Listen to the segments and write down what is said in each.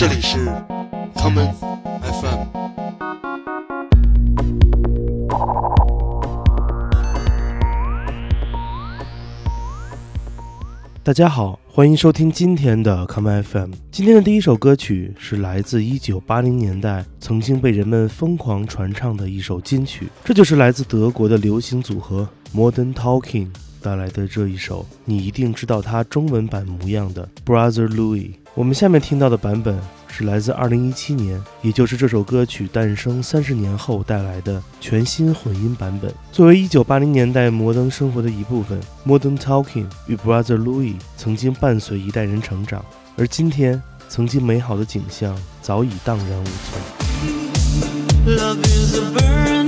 这里是 common FM。大家好，欢迎收听今天的 common FM。今天的第一首歌曲是来自1980年代曾经被人们疯狂传唱的一首金曲，这就是来自德国的流行组合 Modern Talking。带来的这一首，你一定知道它中文版模样的 Brother Louis。我们下面听到的版本是来自2017年，也就是这首歌曲诞生三十年后带来的全新混音版本。作为1980年代摩登生活的一部分，Modern Talking 与 Brother Louis 曾经伴随一代人成长，而今天，曾经美好的景象早已荡然无存。Love is a burning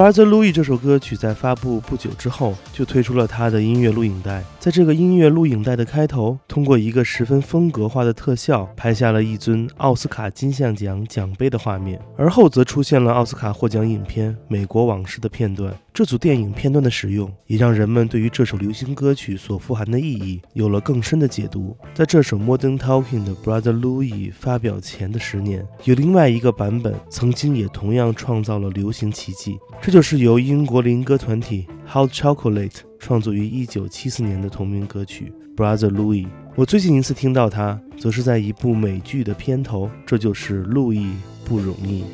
Brother Louis 这首歌曲在发布不久之后，就推出了他的音乐录影带。在这个音乐录影带的开头，通过一个十分风格化的特效，拍下了一尊奥斯卡金像奖奖杯的画面，而后则出现了奥斯卡获奖影片《美国往事》的片段。这组电影片段的使用，也让人们对于这首流行歌曲所富含的意义有了更深的解读。在这首 Modern Talking 的 Brother Louis 发表前的十年，有另外一个版本曾经也同样创造了流行奇迹，这就是由英国灵歌团体 Hot Chocolate 创作于1974年的同名歌曲 Brother Louis。我最近一次听到它，则是在一部美剧的片头，这就是路易不容易。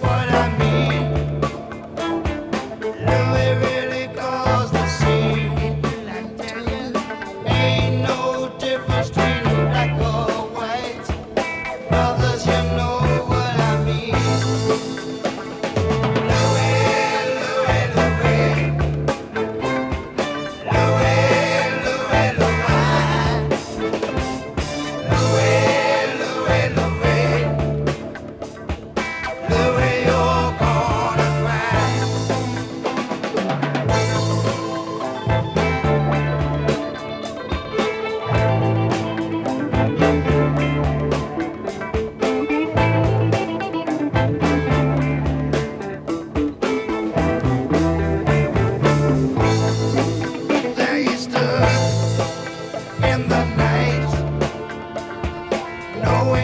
Why No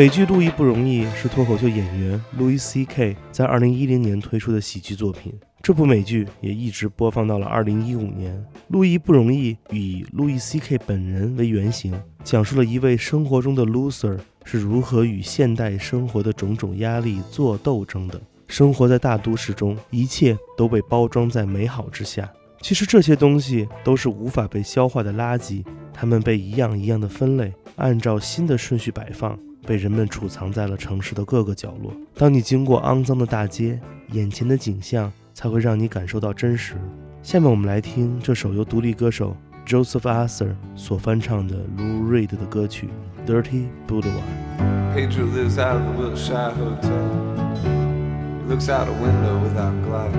美剧《路易不容易》是脱口秀演员 Louis C.K. 在2010年推出的喜剧作品。这部美剧也一直播放到了2015年。《路易不容易》以 Louis C.K. 本人为原型，讲述了一位生活中的 loser 是如何与现代生活的种种压力做斗争的。生活在大都市中，一切都被包装在美好之下。其实这些东西都是无法被消化的垃圾，它们被一样一样的分类，按照新的顺序摆放，被人们储藏在了城市的各个角落。当你经过肮脏的大街，眼前的景象才会让你感受到真实。下面我们来听这首由独立歌手 Joseph Arthur 所翻唱的 Lou Reed 的歌曲《Dirty Boulevard》。Pedro lives out of the Wilshire Hotel. Looks out a window without glass.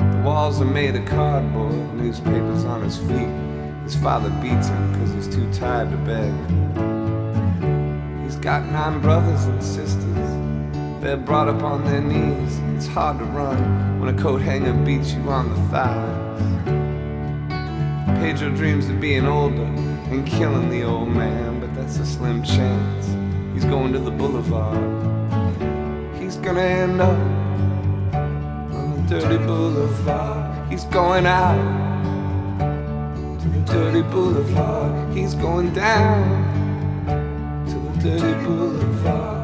The walls are made of cardboard, newspapers on his feet. His father beats him because he's too tired to beg. He's got nine brothers and sisters. They're brought up on their knees. It's hard to run when a coat hanger beats you on the thighs. Pedro dreams of being older and killing the old man, but that's a slim chance. He's going to the boulevard. He's gonna end up on the dirty boulevard. He's going out dirty boulevard. He's going down to the dirty boulevard.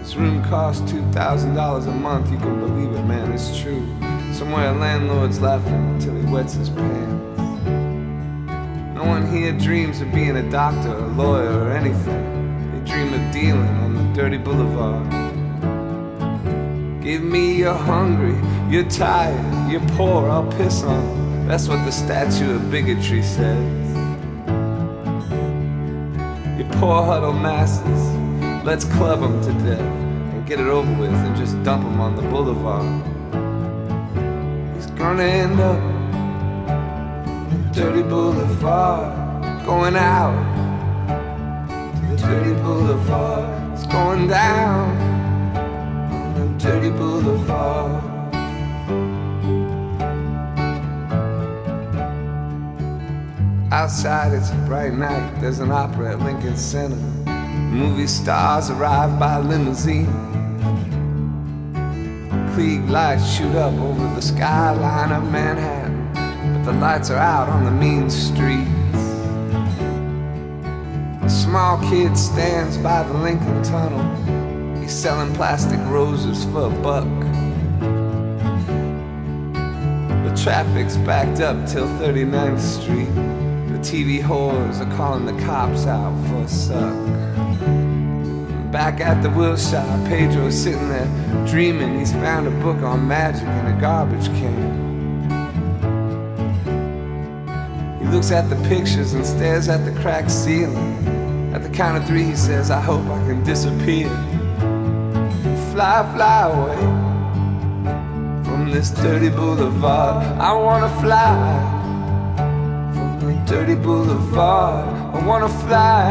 This room costs two thousand dollars a month. You can believe it, man. It's true. Somewhere a landlord's laughing until he wets his pants. No one here dreams of being a doctor, a lawyer, or anything. They dream of dealing on the dirty boulevard. Give me you're hungry, you're tired, you're poor, I'll piss on. That's what the statue of bigotry says. You poor huddled masses, let's club 'em to death and get it over with and just dump 'em on the boulevard. He's gonna end up in dirty boulevard, going out to the dirty boulevard. It's going down on dirty boulevard. Outside, it's a bright night. There's an opera at Lincoln Center. Movie stars arrive by limousine. Klieg lights shoot up over the skyline of Manhattan, but the lights are out on the mean streets. A small kid stands by the Lincoln Tunnel. Selling plastic roses for a buck. The traffic's backed up till 39th Street. The TV whores are calling the cops out for a suck. Back at the wheel shop, Pedro's sitting there dreaming he's found a book on magic in a garbage can. He looks at the pictures and stares at the cracked ceiling. At the count of three, he says, I hope I can disappear. Fly, fly away from this dirty boulevard. I wanna fly from the dirty boulevard. I wanna fly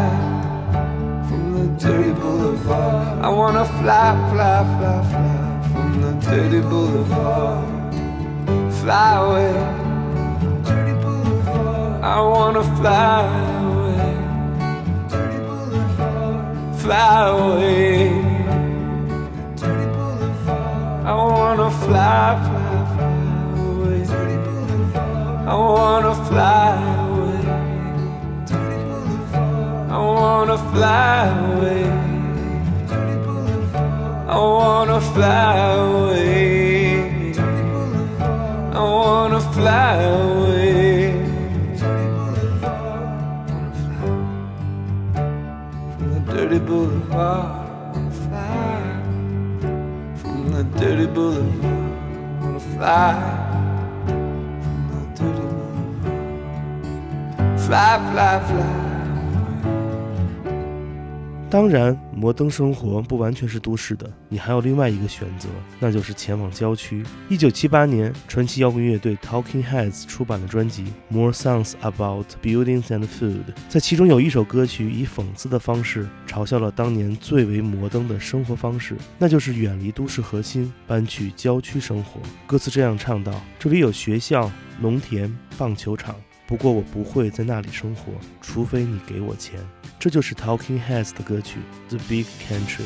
from the dirty boulevard. I wanna fly, fly, fly, fly from the dirty boulevard. Fly away, dirty boulevard. I wanna fly away, dirty boulevard. Fly away, fly, fly, fly away. I wanna fly away. I wanna fly away. I wanna fly away. I wanna fly away. From the dirty boulevard, fly. From the dirty boulevard, fly. From the dirty mind. fly, fly, fly. 当然，摩登生活不完全是都市的，你还有另外一个选择，那就是前往郊区。一九七八年，传奇摇滚乐队 Talking Heads 出版的专辑《More Songs About Buildings and Food》，在其中有一首歌曲以讽刺的方式嘲笑了当年最为摩登的生活方式，那就是远离都市核心，搬去郊区生活。歌词这样唱道：“这里有学校、农田、棒球场。”不过我不会在那里生活，除非你给我钱。这就是 Talking Heads 的歌曲《The Big Country》。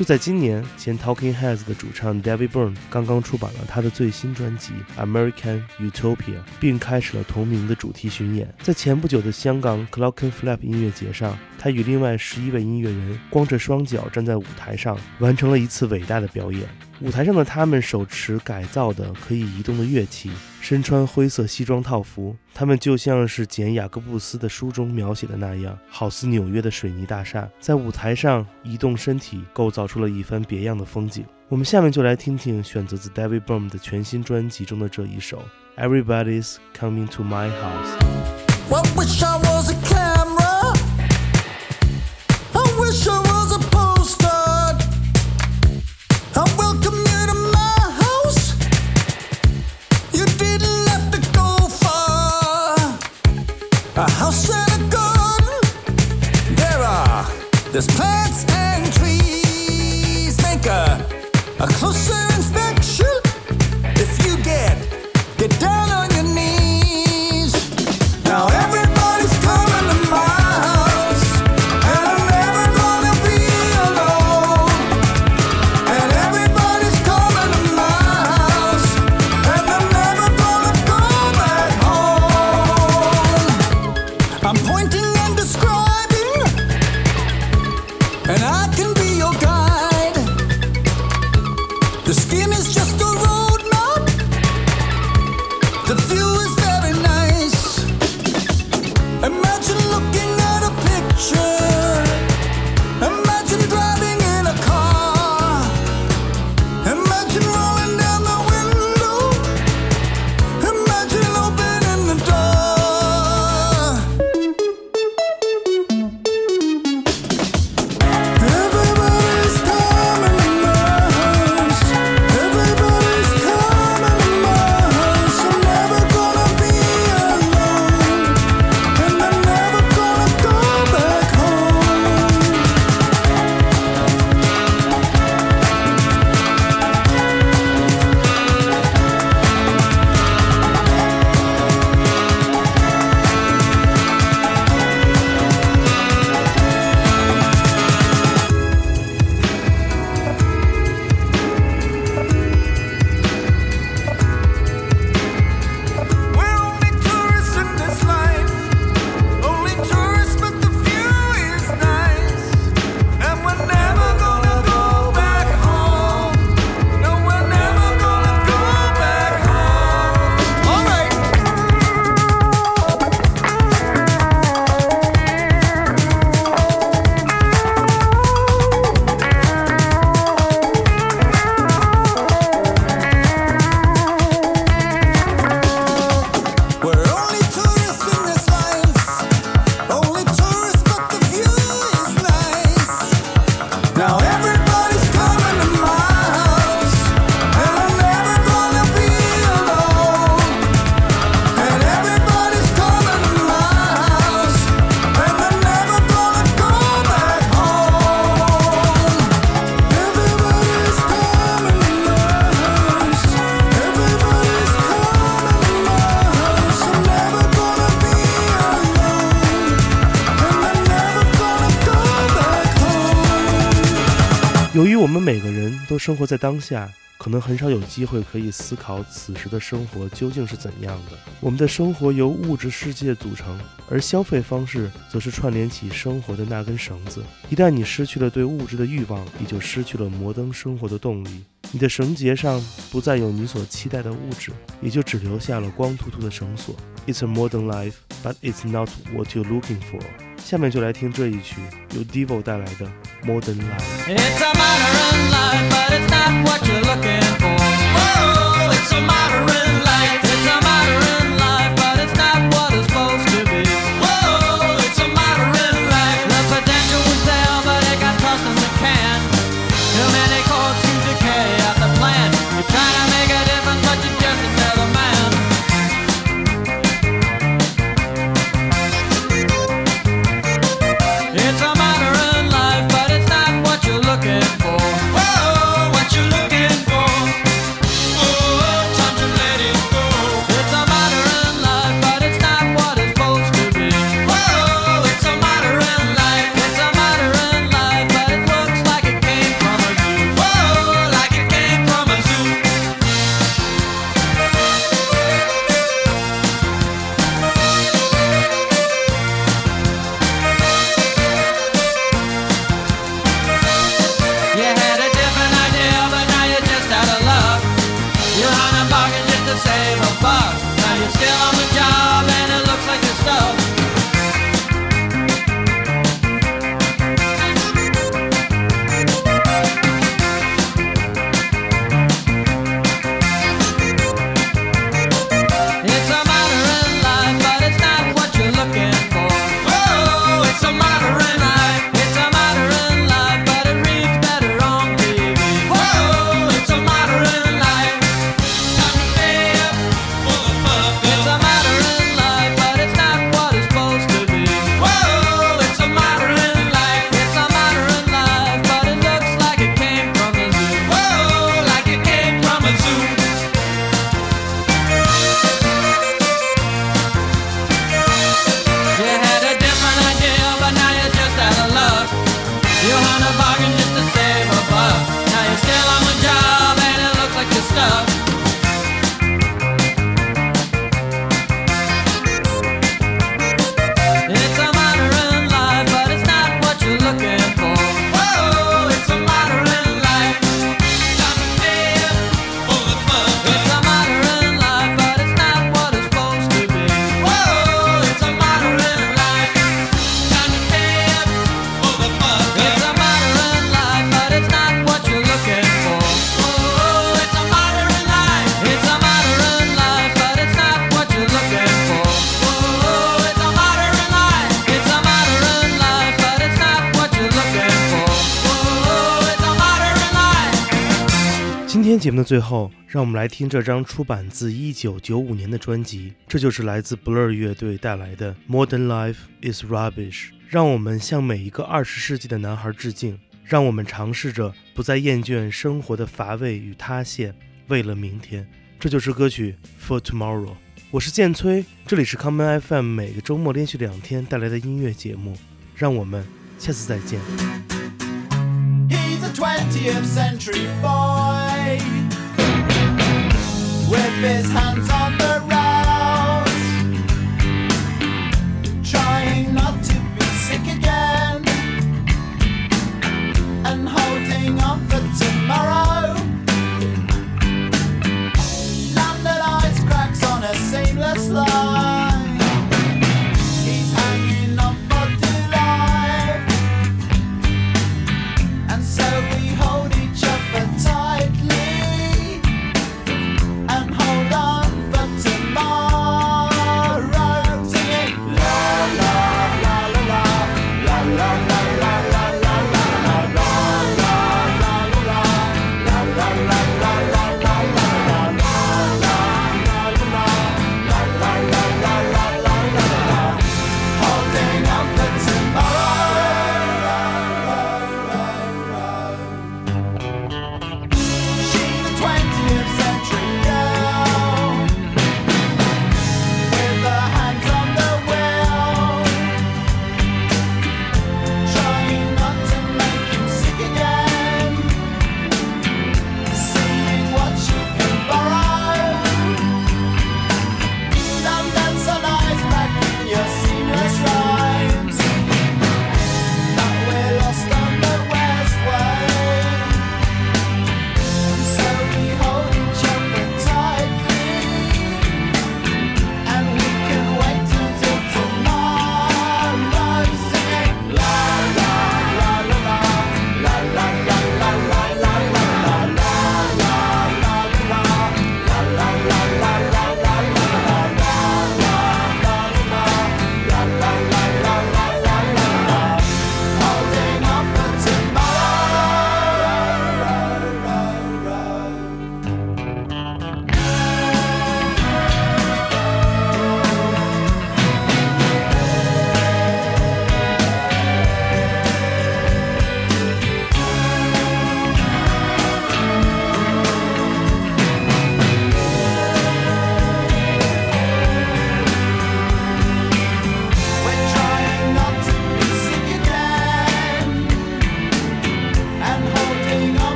就在今年，前 Talking Heads 的主唱 David Byrne 刚刚出版了他的最新专辑《American Utopia》，并开始了同名的主题巡演。在前不久的香港 Clockenflap 音乐节上，他与另外十一位音乐人光着双脚站在舞台上，完成了一次伟大的表演。舞台上的他们手持改造的可以移动的乐器，身穿灰色西装套服，他们就像是简·雅各布斯的书中描写的那样，好似纽约的水泥大厦，在舞台上移动身体，构造出了一番别样的风景。我们下面就来听听选择自 David Byrne 的全新专辑中的这一首《Everybody's Coming to My House》。this. 由于我们每个人都生活在当下，可能很少有机会可以思考此时的生活究竟是怎样的。我们的生活由物质世界组成，而消费方式则是串联起生活的那根绳子。一旦你失去了对物质的欲望，你就失去了摩登生活的动力。你的绳结上不再有你所期待的物质，也就只留下了光秃秃的绳索。It's a modern life, but it's not what you're looking for。下面就来听这一曲由 Devil 带来的 Modern Life。It's a modern 的最后，让我们来听这张出版自1995年的专辑，这就是来自 Blur 乐队带来的《Modern Life Is Rubbish》。让我们向每一个20世纪的男孩致敬，让我们尝试着不再厌倦生活的乏味与塌陷，为了明天。这就是歌曲《For Tomorrow》。我是建崔，这里是 Common FM 每个周末连续两天带来的音乐节目。让我们下次再见。He's a 20th century boy. With his hands on the rails,